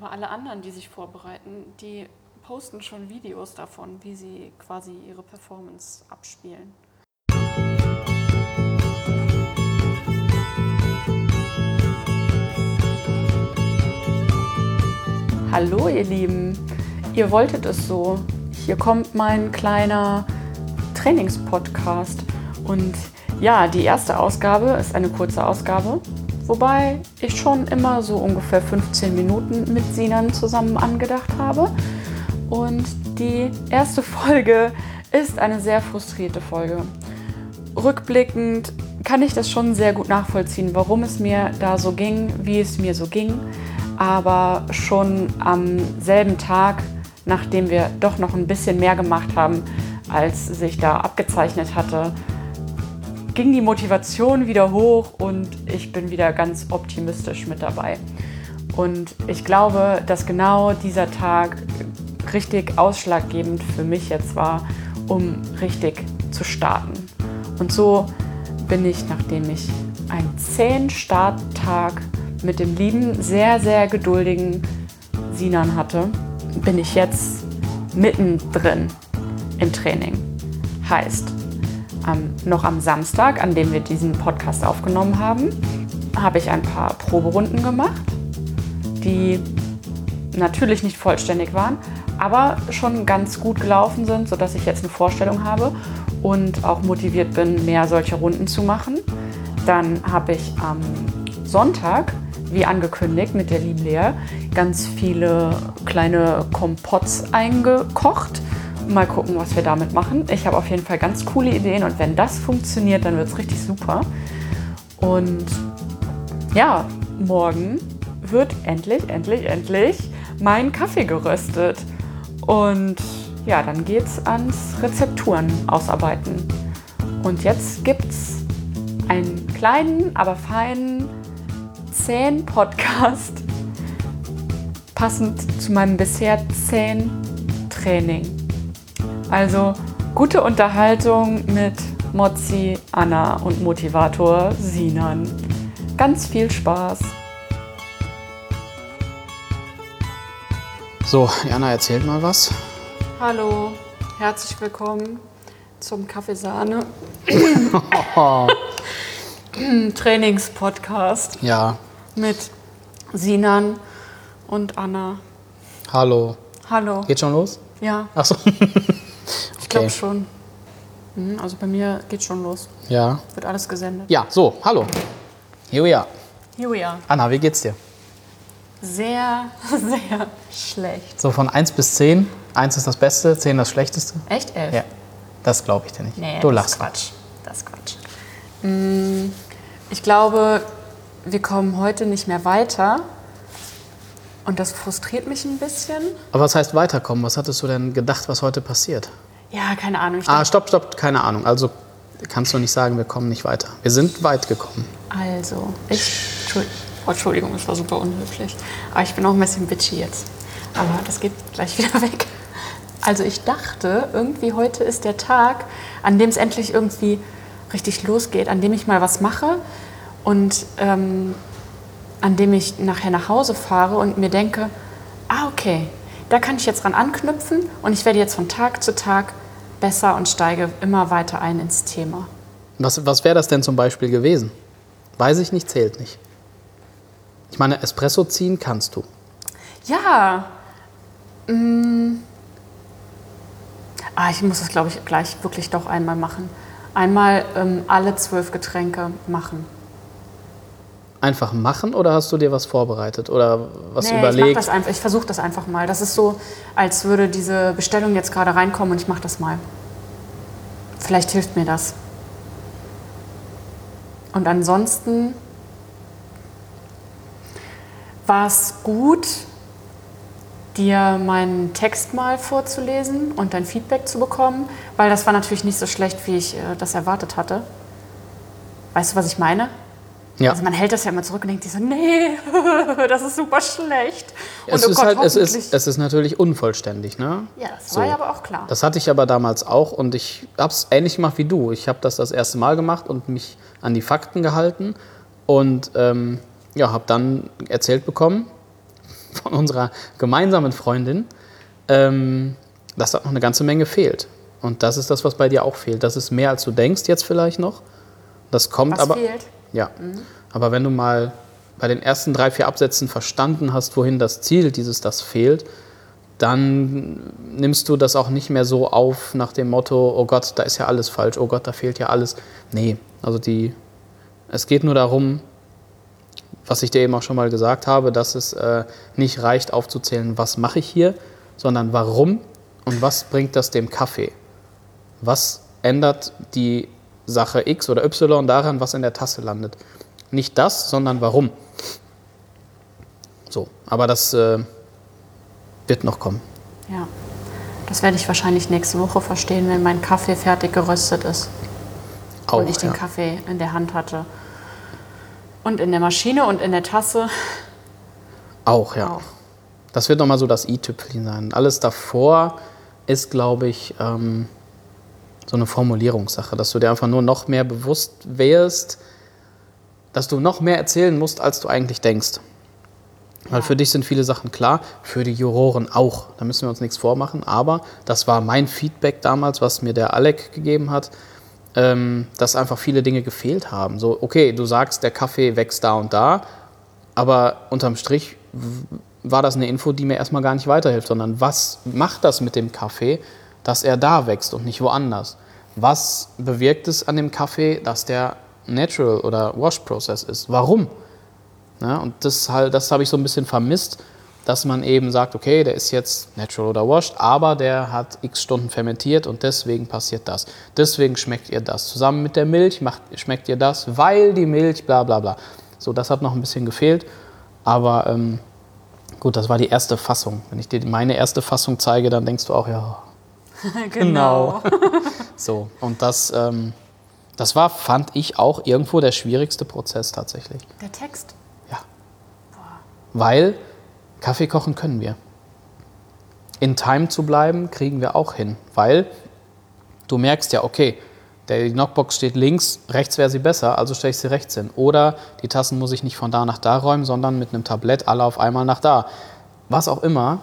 Aber alle anderen, die sich vorbereiten, die posten schon Videos davon, wie sie quasi ihre Performance abspielen. Hallo ihr Lieben, ihr wolltet es so. Hier kommt mein kleiner Trainingspodcast. Und ja, die erste Ausgabe ist eine kurze Ausgabe, wobei ich schon immer so ungefähr 15 Minuten mit Sinan zusammen angedacht habe. Und die erste Folge ist eine sehr frustrierte Folge. Rückblickend kann ich das schon sehr gut nachvollziehen, warum es mir da so ging, wie es mir so ging. Aber schon am selben Tag, nachdem wir doch noch ein bisschen mehr gemacht haben, als sich da abgezeichnet hatte, ging die Motivation wieder hoch und ich bin wieder ganz optimistisch mit dabei. Und ich glaube, dass genau dieser Tag richtig ausschlaggebend für mich jetzt war, um richtig zu starten. Und so bin ich, nachdem ich einen zehn Starttag mit dem lieben, sehr, sehr geduldigen Sinan hatte, bin ich jetzt mittendrin im Training. Heißt, ähm, noch am Samstag, an dem wir diesen Podcast aufgenommen haben, habe ich ein paar Proberunden gemacht, die natürlich nicht vollständig waren, aber schon ganz gut gelaufen sind, sodass ich jetzt eine Vorstellung habe und auch motiviert bin, mehr solche Runden zu machen. Dann habe ich am Sonntag, wie angekündigt mit der lieben Lea, ganz viele kleine Kompotts eingekocht Mal gucken, was wir damit machen. Ich habe auf jeden Fall ganz coole Ideen und wenn das funktioniert, dann wird es richtig super. Und ja, morgen wird endlich, endlich, endlich mein Kaffee geröstet. Und ja, dann geht's ans Rezepturen ausarbeiten. Und jetzt gibt's einen kleinen, aber feinen, zähen Podcast, passend zu meinem bisher zähen Training. Also gute Unterhaltung mit Mozzi, Anna und Motivator Sinan. Ganz viel Spaß. So, Jana erzählt mal was. Hallo, herzlich willkommen zum Kaffeesahne Trainingspodcast. Ja. Mit Sinan und Anna. Hallo. Hallo. Geht schon los? Ja. Achso. Ich glaube schon. Mhm, also bei mir geht schon los. Ja. Wird alles gesendet. Ja, so, hallo. Here we are. Here we are. Anna, wie geht's dir? Sehr, sehr schlecht. So von 1 bis 10. 1 ist das Beste, 10 das Schlechteste. Echt? Elf? Ja. Das glaube ich dir nicht. Nee, du lachst. Quatsch. Das ist Quatsch. Mm, Ich glaube, wir kommen heute nicht mehr weiter. Und das frustriert mich ein bisschen. Aber was heißt weiterkommen? Was hattest du denn gedacht, was heute passiert? Ja, keine Ahnung. Ich Ah, stopp, stopp, keine Ahnung. Also kannst du nicht sagen, wir kommen nicht weiter. Wir sind weit gekommen. Also, ich. Oh, Entschuldigung, das war super unhöflich. Aber ich bin auch ein bisschen bitchy jetzt. Aber das geht gleich wieder weg. Also, ich dachte, irgendwie heute ist der Tag, an dem es endlich irgendwie richtig losgeht, an dem ich mal was mache und ähm, an dem ich nachher nach Hause fahre und mir denke: Ah, okay, da kann ich jetzt dran anknüpfen und ich werde jetzt von Tag zu Tag besser und steige immer weiter ein ins Thema. Was, was wäre das denn zum Beispiel gewesen? Weiß ich nicht, zählt nicht. Ich meine, Espresso ziehen kannst du. Ja. Mm. Ah, ich muss das, glaube ich, gleich wirklich doch einmal machen. Einmal ähm, alle zwölf Getränke machen. Einfach machen oder hast du dir was vorbereitet oder was nee, ich überlegt? das einfach. Ich versuche das einfach mal. Das ist so, als würde diese Bestellung jetzt gerade reinkommen und ich mache das mal. Vielleicht hilft mir das. Und ansonsten war es gut, dir meinen Text mal vorzulesen und dein Feedback zu bekommen, weil das war natürlich nicht so schlecht, wie ich äh, das erwartet hatte. Weißt du, was ich meine? Ja. Also man hält das ja immer zurück und denkt sich so, nee, das ist super schlecht. Und es, oh ist Gott, halt, es, ist, es ist natürlich unvollständig. Ne? ja, das so. war ja aber auch klar. Das hatte ich aber damals auch und ich habe es ähnlich gemacht wie du. Ich habe das das erste Mal gemacht und mich an die Fakten gehalten und ähm, ja, habe dann erzählt bekommen, von unserer gemeinsamen Freundin, ähm, dass da noch eine ganze Menge fehlt. Und das ist das, was bei dir auch fehlt. Das ist mehr, als du denkst jetzt vielleicht noch. Das kommt Was aber. fehlt? Ja. Aber wenn du mal bei den ersten drei, vier Absätzen verstanden hast, wohin das zielt, dieses das fehlt, dann nimmst du das auch nicht mehr so auf nach dem Motto, oh Gott, da ist ja alles falsch, oh Gott, da fehlt ja alles. Nee, also die, es geht nur darum, was ich dir eben auch schon mal gesagt habe, dass es äh, nicht reicht aufzuzählen, was mache ich hier, sondern warum und was bringt das dem Kaffee. Was ändert die Sache X oder Y daran, was in der Tasse landet. Nicht das, sondern warum. So, aber das äh, wird noch kommen. Ja. Das werde ich wahrscheinlich nächste Woche verstehen, wenn mein Kaffee fertig geröstet ist. Auch, und ich den ja. Kaffee in der Hand hatte. Und in der Maschine und in der Tasse Auch, ja. auch. Das wird nochmal so das i-Tüpfelchen sein. Alles davor ist, glaube ich, ähm, so eine Formulierungssache, dass du dir einfach nur noch mehr bewusst wärst, dass du noch mehr erzählen musst, als du eigentlich denkst. Weil für dich sind viele Sachen klar, für die Juroren auch. Da müssen wir uns nichts vormachen. Aber das war mein Feedback damals, was mir der Alec gegeben hat, ähm, dass einfach viele Dinge gefehlt haben. So, okay, du sagst, der Kaffee wächst da und da, aber unterm Strich war das eine Info, die mir erstmal gar nicht weiterhilft, sondern was macht das mit dem Kaffee, dass er da wächst und nicht woanders? Was bewirkt es an dem Kaffee, dass der Natural oder Wash Process ist? Warum? Ja, und das, halt, das habe ich so ein bisschen vermisst, dass man eben sagt, okay, der ist jetzt natural oder washed, aber der hat x Stunden fermentiert und deswegen passiert das. Deswegen schmeckt ihr das. Zusammen mit der Milch macht, schmeckt ihr das, weil die Milch, bla bla bla. So, das hat noch ein bisschen gefehlt, aber ähm, gut, das war die erste Fassung. Wenn ich dir meine erste Fassung zeige, dann denkst du auch, ja, Genau. so. Und das, ähm, das war, fand ich, auch irgendwo der schwierigste Prozess tatsächlich. Der Text. Ja. Weil Kaffee kochen können wir. In Time zu bleiben, kriegen wir auch hin. Weil du merkst ja, okay, der die Knockbox steht links, rechts wäre sie besser, also stelle ich sie rechts hin. Oder die Tassen muss ich nicht von da nach da räumen, sondern mit einem Tablett alle auf einmal nach da. Was auch immer,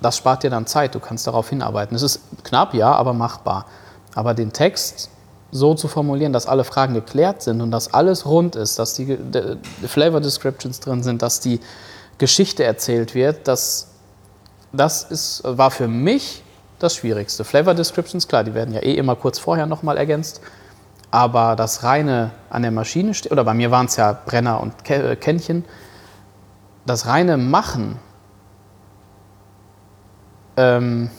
das spart dir dann Zeit, du kannst darauf hinarbeiten. Es ist knapp, ja, aber machbar. Aber den Text so zu formulieren, dass alle Fragen geklärt sind und dass alles rund ist, dass die, de- die Flavor Descriptions drin sind, dass die Geschichte erzählt wird, das, das ist, war für mich das Schwierigste. Flavor Descriptions, klar, die werden ja eh immer kurz vorher nochmal ergänzt. Aber das reine an der Maschine steht, oder bei mir waren es ja Brenner und äh, Kännchen, das reine Machen, ähm,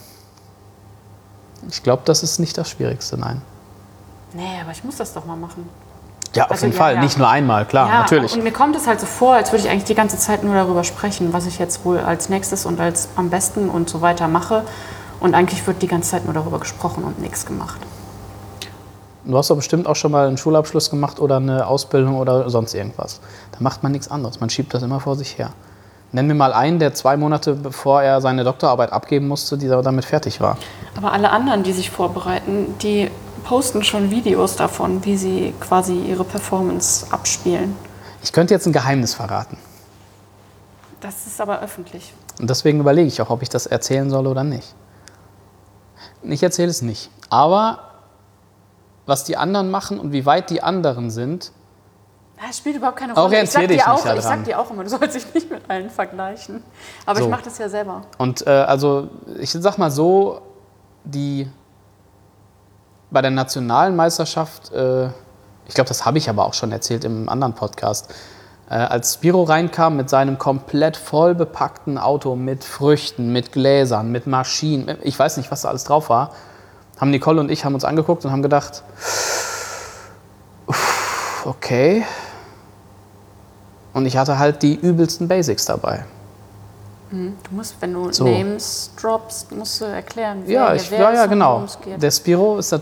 ich glaube, das ist nicht das Schwierigste, nein. Nee, aber ich muss das doch mal machen. Ja, auf Also, jeden ja, Fall, ja. nicht nur einmal, klar, ja, natürlich. Und mir kommt es halt so vor, als würde ich eigentlich die ganze Zeit nur darüber sprechen, was ich jetzt wohl als nächstes und als am besten und so weiter mache. Und eigentlich wird die ganze Zeit nur darüber gesprochen und nichts gemacht. Du hast doch bestimmt auch schon mal einen Schulabschluss gemacht oder eine Ausbildung oder sonst irgendwas. Da macht man nichts anderes. Man schiebt das immer vor sich her. Nenn mir mal einen, der zwei Monate bevor er seine Doktorarbeit abgeben musste, die damit fertig war. Aber alle anderen, die sich vorbereiten, die posten schon Videos davon, wie sie quasi ihre Performance abspielen. Ich könnte jetzt ein Geheimnis verraten. Das ist aber öffentlich. Und deswegen überlege ich auch, ob ich das erzählen soll oder nicht. Ich erzähle es nicht. Aber was die anderen machen und wie weit die anderen sind, Das spielt überhaupt keine Rolle. Orientier ich sag, dich dir nicht auch, daran. ich sag dir auch immer, du sollst dich nicht mit allen vergleichen. Aber So. ich mache das ja selber. Und äh, also ich sag mal so, die bei der nationalen Meisterschaft, äh, ich glaube, das habe ich aber auch schon erzählt im anderen Podcast, äh, als Spiro reinkam mit seinem komplett voll bepackten Auto mit Früchten, mit Gläsern, mit Maschinen, ich weiß nicht, was da alles drauf war, haben Nicole und ich haben uns angeguckt und haben gedacht, okay. Und ich hatte halt die übelsten Basics dabei. Du musst, wenn du So. Names droppst, musst du erklären, wer, Ja, ich, wer ja, ja, genau. Der Spiro ist das.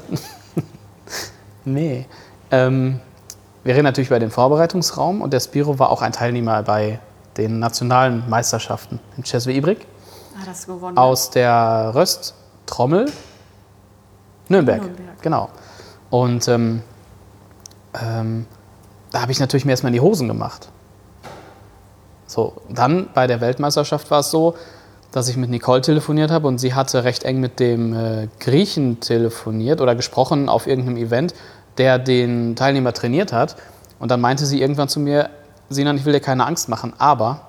nee. Ähm, wir reden natürlich über den Vorbereitungsraum und der Spiro war auch ein Teilnehmer bei den nationalen Meisterschaften in Cheswe Ibrik ah, das gewonnen. aus der Rösttrommel Nürnberg. Nürnberg. Genau. Und ähm, ähm, da habe ich natürlich mir erstmal in die Hosen gemacht. So, dann bei der Weltmeisterschaft war es so, dass ich mit Nicole telefoniert habe und sie hatte recht eng mit dem äh, Griechen telefoniert oder gesprochen auf irgendeinem Event, der den Teilnehmer trainiert hat. Und dann meinte sie irgendwann zu mir, Sinan, ich will dir keine Angst machen, aber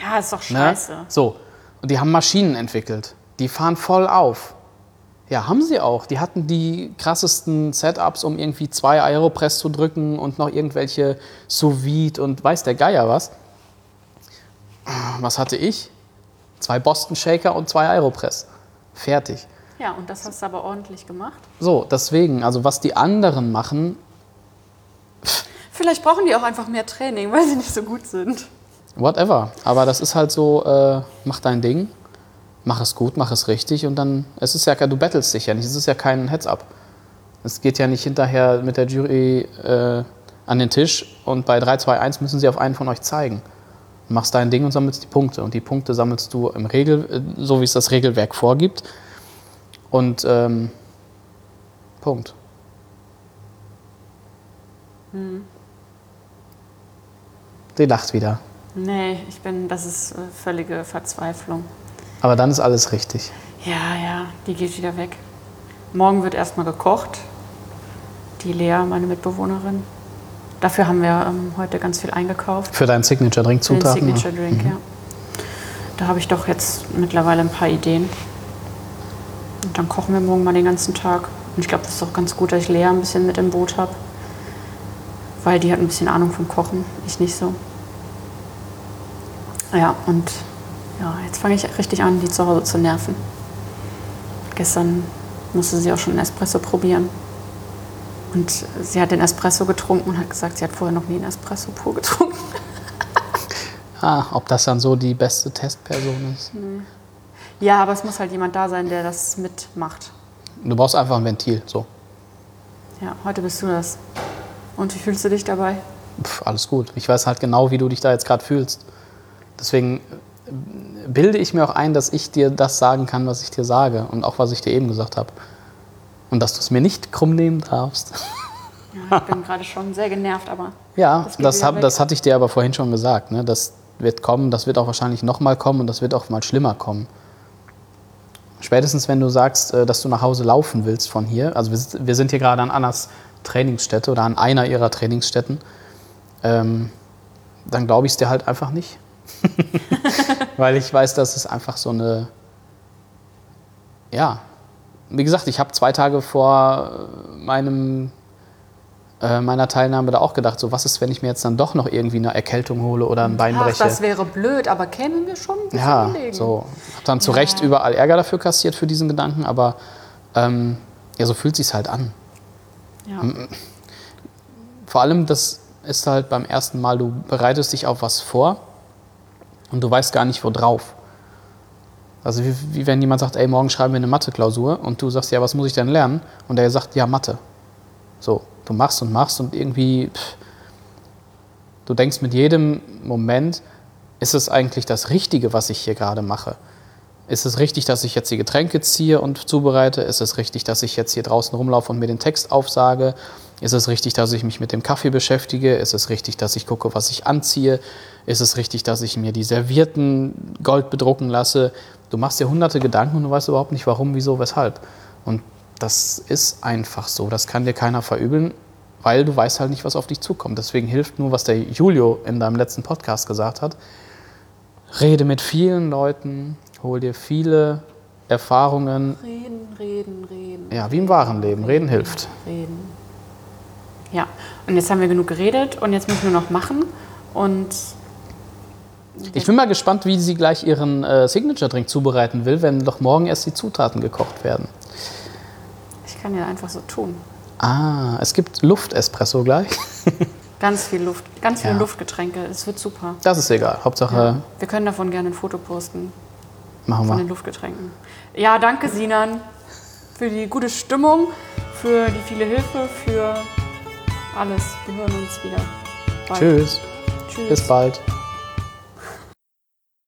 Ja, ist doch Ne? scheiße. So. Und die haben Maschinen entwickelt. Die fahren voll auf. Ja, haben sie auch. Die hatten die krassesten Setups, um irgendwie zwei Aeropress zu drücken und noch irgendwelche sous vide und weiß der Geier was. Was hatte ich? Zwei Boston Shaker und zwei Aeropress. Fertig. Ja, und das hast du aber ordentlich gemacht. So, deswegen, also was die anderen machen, Vielleicht brauchen die auch einfach mehr Training, weil sie nicht so gut sind. whatever. Aber das ist halt so, äh, mach dein Ding, mach es gut, mach es richtig und dann, es ist ja, du battlest dich ja nicht, es ist ja kein Heads-up. Es geht ja nicht hinterher mit der Jury äh, an den Tisch und bei 3, 2, 1 müssen sie auf einen von euch zeigen. Du machst dein Ding und sammelst die Punkte. Und die Punkte sammelst du im Regel, äh, so wie es das Regelwerk vorgibt. Und ähm, Punkt. Sie lacht wieder. Nee, ich bin, das ist äh, völlige Verzweiflung. Aber dann ist alles richtig. Ja, ja, die geht wieder weg. Morgen wird erstmal gekocht. Die Lea, meine Mitbewohnerin. Dafür haben wir ähm, heute ganz viel eingekauft. Für deinen Signature Drink Für den Zutaten. ne? Signature Drink, ja. Da habe ich doch jetzt mittlerweile ein paar Ideen. Und dann kochen wir morgen mal den ganzen Tag. Und ich glaube, das ist auch ganz gut, dass ich Lea ein bisschen mit im Boot habe. Weil die hat ein bisschen Ahnung vom Kochen, ich nicht so. Ja, und ja, jetzt fange ich richtig an, die zu Hause zu nerven. Gestern musste sie auch schon einen Espresso probieren. Und sie hat den Espresso getrunken und hat gesagt, sie hat vorher noch nie einen Espresso pur getrunken. Ah, ob das dann so die beste Testperson ist. Ja, aber es muss halt jemand da sein, der das mitmacht. Du brauchst einfach ein Ventil. So. Ja, heute bist du das. Und wie fühlst du dich dabei? Pff, alles gut. Ich weiß halt genau, wie du dich da jetzt gerade fühlst. Deswegen äh, bilde ich mir auch ein, dass ich dir das sagen kann, was ich dir sage und auch was ich dir eben gesagt habe. Und dass du es mir nicht krumm nehmen darfst. Ja, ich bin gerade schon sehr genervt, aber Ja, Das das, hab, das hatte ich dir aber vorhin schon gesagt. Ne? Das wird kommen, das wird auch wahrscheinlich nochmal kommen und das wird auch mal schlimmer kommen. Spätestens, wenn du sagst, äh, dass du nach Hause laufen willst von hier, also wir, wir sind hier gerade an Annas Trainingsstätte oder an einer ihrer Trainingsstätten, ähm, dann glaube ich es dir halt einfach nicht. Weil ich weiß, dass es einfach so eine, ja, wie gesagt, ich habe zwei Tage vor äh, meinem äh, meiner Teilnahme da auch gedacht, so was ist, wenn ich mir jetzt dann doch noch irgendwie eine Erkältung hole oder ein Bein ach, breche. das wäre blöd, aber käme mir schon ein ja, gelegen. so. Hab dann zu Recht Ja. überall Ärger dafür kassiert für diesen Gedanken, aber ähm, ja, so fühlt sich's halt an. Ja. Vor allem, das ist halt beim ersten Mal, du bereitest dich auf was vor und du weißt gar nicht, wo drauf. Also wie, wie wenn jemand sagt, ey, morgen schreiben wir eine Mathe-Klausur und du sagst, ja, was muss ich denn lernen? Und der sagt, ja, Mathe. So, du machst und machst und irgendwie, pff, du denkst mit jedem Moment, ist es eigentlich das Richtige, was ich hier gerade mache? Ist es richtig, dass ich jetzt die Getränke ziehe und zubereite? Ist es richtig, dass ich jetzt hier draußen rumlaufe und mir den Text aufsage? Ist es richtig, dass ich mich mit dem Kaffee beschäftige? Ist es richtig, dass ich gucke, was ich anziehe? Ist es richtig, dass ich mir die Servierten Gold bedrucken lasse? Du machst dir hunderte Gedanken und du weißt überhaupt nicht, warum, wieso, weshalb. Und das ist einfach so. Das kann dir keiner verübeln, weil du weißt halt nicht, was auf dich zukommt. Deswegen hilft nur, was der Julio in deinem letzten Podcast gesagt hat. Rede mit vielen Leuten, hol dir viele Erfahrungen. Reden, reden, reden. Ja, wie im wahren Leben. Reden hilft. Reden. Ja, und jetzt haben wir genug geredet und jetzt müssen wir noch machen. Und Ich bin mal gespannt, wie sie gleich ihren äh, Signature-Drink zubereiten will, wenn doch morgen erst die Zutaten gekocht werden. ich kann ja einfach so tun. Ah, es gibt Luft-Espresso gleich. Ganz viel Luft, ganz viele Ja. Luftgetränke. Es wird super. Das ist egal. Hauptsache, Ja. Wir können davon gerne ein Foto posten. Machen von wir. den Luftgetränken. Ja, danke Sinan für die gute Stimmung, für die viele Hilfe, für alles. Wir hören uns wieder. Bald. Tschüss. Tschüss. Bis bald.